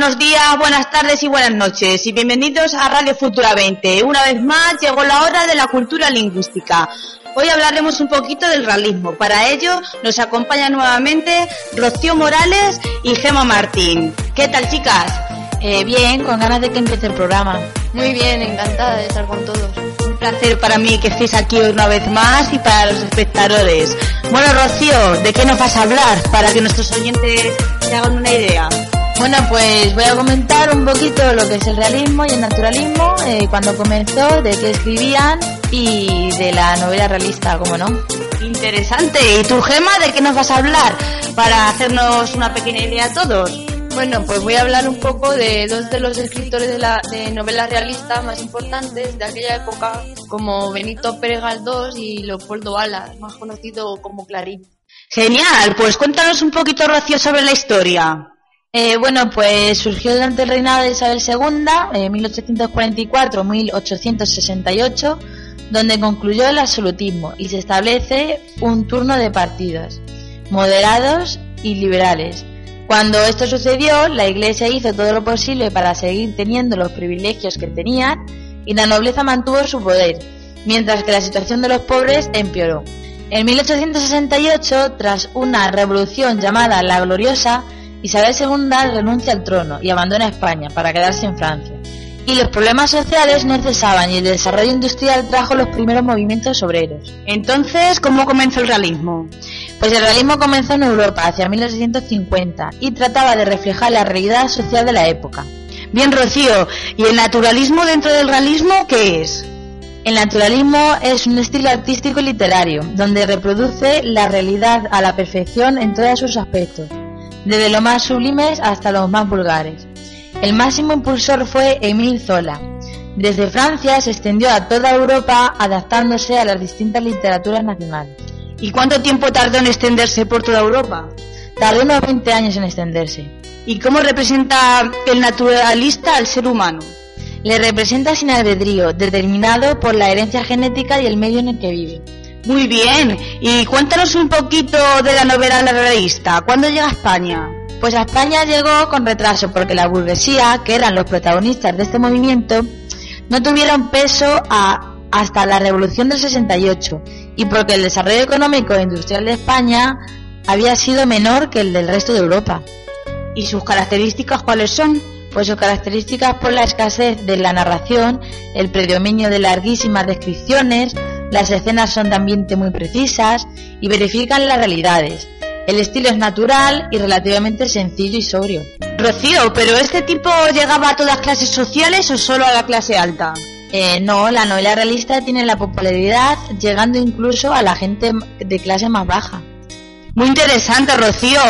Buenos días, buenas tardes y buenas noches y bienvenidos a Radio Futura 20. Una vez más llegó la hora de la cultura lingüística. Hoy hablaremos un poquito del realismo. Para ello nos acompaña nuevamente Rocío Morales y Gema Martín. ¿Qué tal chicas? Eh, bien, con ganas de que empiece el programa. Muy bien, encantada de estar con todos. Un placer para mí que estéis aquí una vez más y para los espectadores. Bueno, Rocío, ¿de qué nos vas a hablar para que nuestros oyentes se hagan una idea? Bueno, pues voy a comentar un poquito lo que es el realismo y el naturalismo, eh, cuando comenzó, de qué escribían y de la novela realista, como no. Interesante. ¿Y tú, Gema, de qué nos vas a hablar para hacernos una pequeña idea a todos? Bueno, pues voy a hablar un poco de dos de los escritores de, la, de novelas realistas más importantes de aquella época, como Benito Pérez Galdós y Leopoldo Alas, más conocido como Clarín. Genial, pues cuéntanos un poquito, Rocío, sobre la historia. Eh, bueno, pues surgió durante el reinado de Isabel II, en 1844-1868, donde concluyó el absolutismo y se establece un turno de partidos, moderados y liberales. Cuando esto sucedió, la Iglesia hizo todo lo posible para seguir teniendo los privilegios que tenía y la nobleza mantuvo su poder, mientras que la situación de los pobres empeoró. En 1868, tras una revolución llamada La Gloriosa, Isabel II renuncia al trono y abandona España para quedarse en Francia. Y los problemas sociales no cesaban y el desarrollo industrial trajo los primeros movimientos obreros. Entonces, ¿cómo comenzó el realismo? Pues el realismo comenzó en Europa hacia 1850 y trataba de reflejar la realidad social de la época. Bien, Rocío, ¿y el naturalismo dentro del realismo qué es? El naturalismo es un estilo artístico y literario, donde reproduce la realidad a la perfección en todos sus aspectos, desde los más sublimes hasta los más vulgares. El máximo impulsor fue Émile Zola. Desde Francia se extendió a toda Europa adaptándose a las distintas literaturas nacionales. ¿Y cuánto tiempo tardó en extenderse por toda Europa? Tardó unos 20 años en extenderse. ¿Y cómo representa el naturalista al ser humano? Le representa sin albedrío, determinado por la herencia genética y el medio en el que vive. Muy bien, y cuéntanos un poquito de la novela realista. ¿Cuándo llega a España? Pues a España llegó con retraso porque la burguesía, que eran los protagonistas de este movimiento, no tuvieron peso a, hasta la Revolución del 68 y porque el desarrollo económico e industrial de España había sido menor que el del resto de Europa. ¿Y sus características cuáles son? Pues sus características por la escasez de la narración, el predominio de larguísimas descripciones, las escenas son de ambiente muy precisas y verifican las realidades. El estilo es natural y relativamente sencillo y sobrio. Rocío, ¿pero este tipo llegaba a todas clases sociales o solo a la clase alta? Eh, no, la novela realista tiene la popularidad llegando incluso a la gente de clase más baja. Muy interesante, Rocío.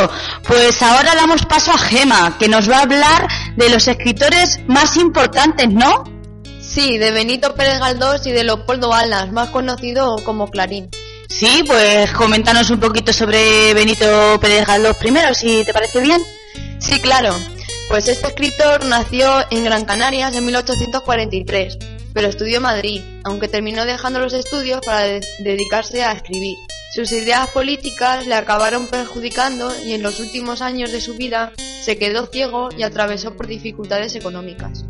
Pues ahora damos paso a Gema, que nos va a hablar de los escritores más importantes, ¿no? Sí, de Benito Pérez Galdós y de Leopoldo Alas, más conocido como Clarín. Sí, pues coméntanos un poquito sobre Benito Pérez Galdós primero, si te parece bien. Sí, claro. Pues este escritor nació en Gran Canarias en 1843, pero estudió en Madrid, aunque terminó dejando los estudios para de dedicarse a escribir. Sus ideas políticas le acabaron perjudicando y en los últimos años de su vida se quedó ciego y atravesó por dificultades económicas.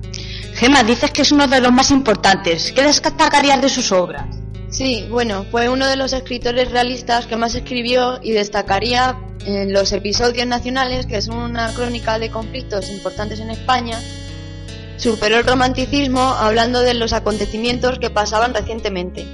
Gema, dices que es uno de los más importantes. ¿Qué destacarías de sus obras? Sí, bueno, fue uno de los escritores realistas que más escribió y destacaría en los episodios nacionales, que es una crónica de conflictos importantes en España. Superó el romanticismo hablando de los acontecimientos que pasaban recientemente.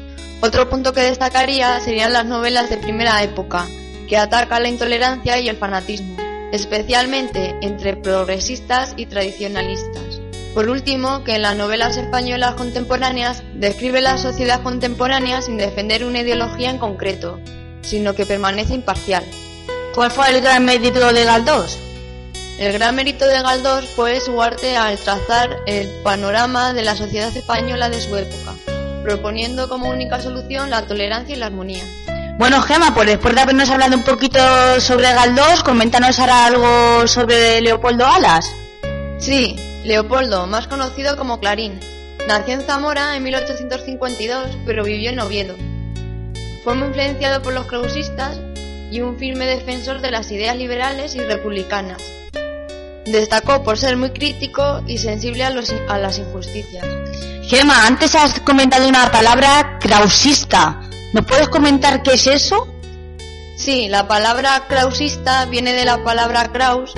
Otro punto que destacaría serían las novelas de primera época, que atacan la intolerancia y el fanatismo. especialmente entre progresistas y tradicionalistas. Por último, que en las novelas españolas contemporáneas describe la sociedad contemporánea sin defender una ideología en concreto, sino que permanece imparcial. ¿Cuál fue el gran mérito de Galdós? El gran mérito de Galdós fue su arte al trazar el panorama de la sociedad española de su época, proponiendo como única solución la tolerancia y la armonía. Bueno, Gema, pues después de habernos hablado un poquito sobre Galdós, coméntanos ahora algo sobre Leopoldo Alas. Sí, Leopoldo, más conocido como Clarín, nació en Zamora en 1852, pero vivió en Oviedo. Fue muy influenciado por los clausistas y un firme defensor de las ideas liberales y republicanas. Destacó por ser muy crítico y sensible a, a las injusticias. Gema, antes has comentado una palabra krausista. ¿Nos puedes comentar qué es eso? Sí, la palabra krausista viene de la palabra kraus,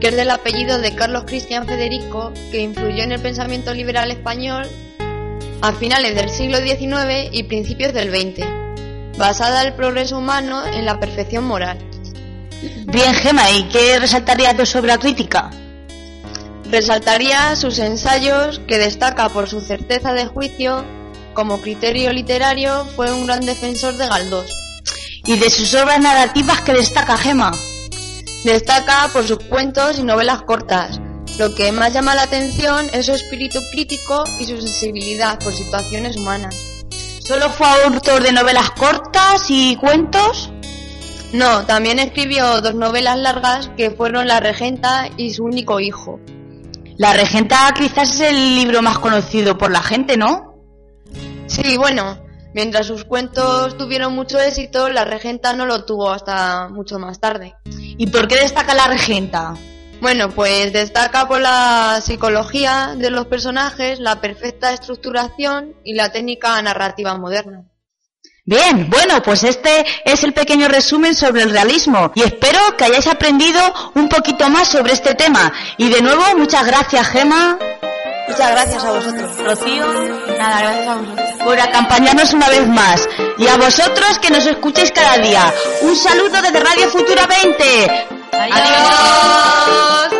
que es del apellido de Carlos Cristian Federico, que influyó en el pensamiento liberal español a finales del siglo XIX y principios del XX, basada el progreso humano en la perfección moral. Bien, Gema, ¿y qué resaltaría tu sobre la crítica? Resaltaría sus ensayos, que destaca por su certeza de juicio, como criterio literario fue un gran defensor de Galdós. ¿Y de sus obras narrativas qué destaca Gema? Destaca por sus cuentos y novelas cortas. Lo que más llama la atención es su espíritu crítico y su sensibilidad por situaciones humanas. ¿Solo fue autor de novelas cortas y cuentos? No, también escribió dos novelas largas que fueron La Regenta y su único hijo. La Regenta quizás es el libro más conocido por la gente, ¿no? Sí, bueno, mientras sus cuentos tuvieron mucho éxito, La Regenta no lo tuvo hasta mucho más tarde. ¿Y por qué destaca La Regenta? Bueno, pues destaca por la psicología de los personajes, la perfecta estructuración y la técnica narrativa moderna. Bien, bueno, pues este es el pequeño resumen sobre el realismo y espero que hayáis aprendido un poquito más sobre este tema. Y de nuevo, muchas gracias, Gema. Muchas gracias a vosotros. Rocío, nada, gracias a vosotros. Por acompañarnos una vez más. Y a vosotros que nos escuchéis cada día. Un saludo desde Radio Futura 20. Adiós.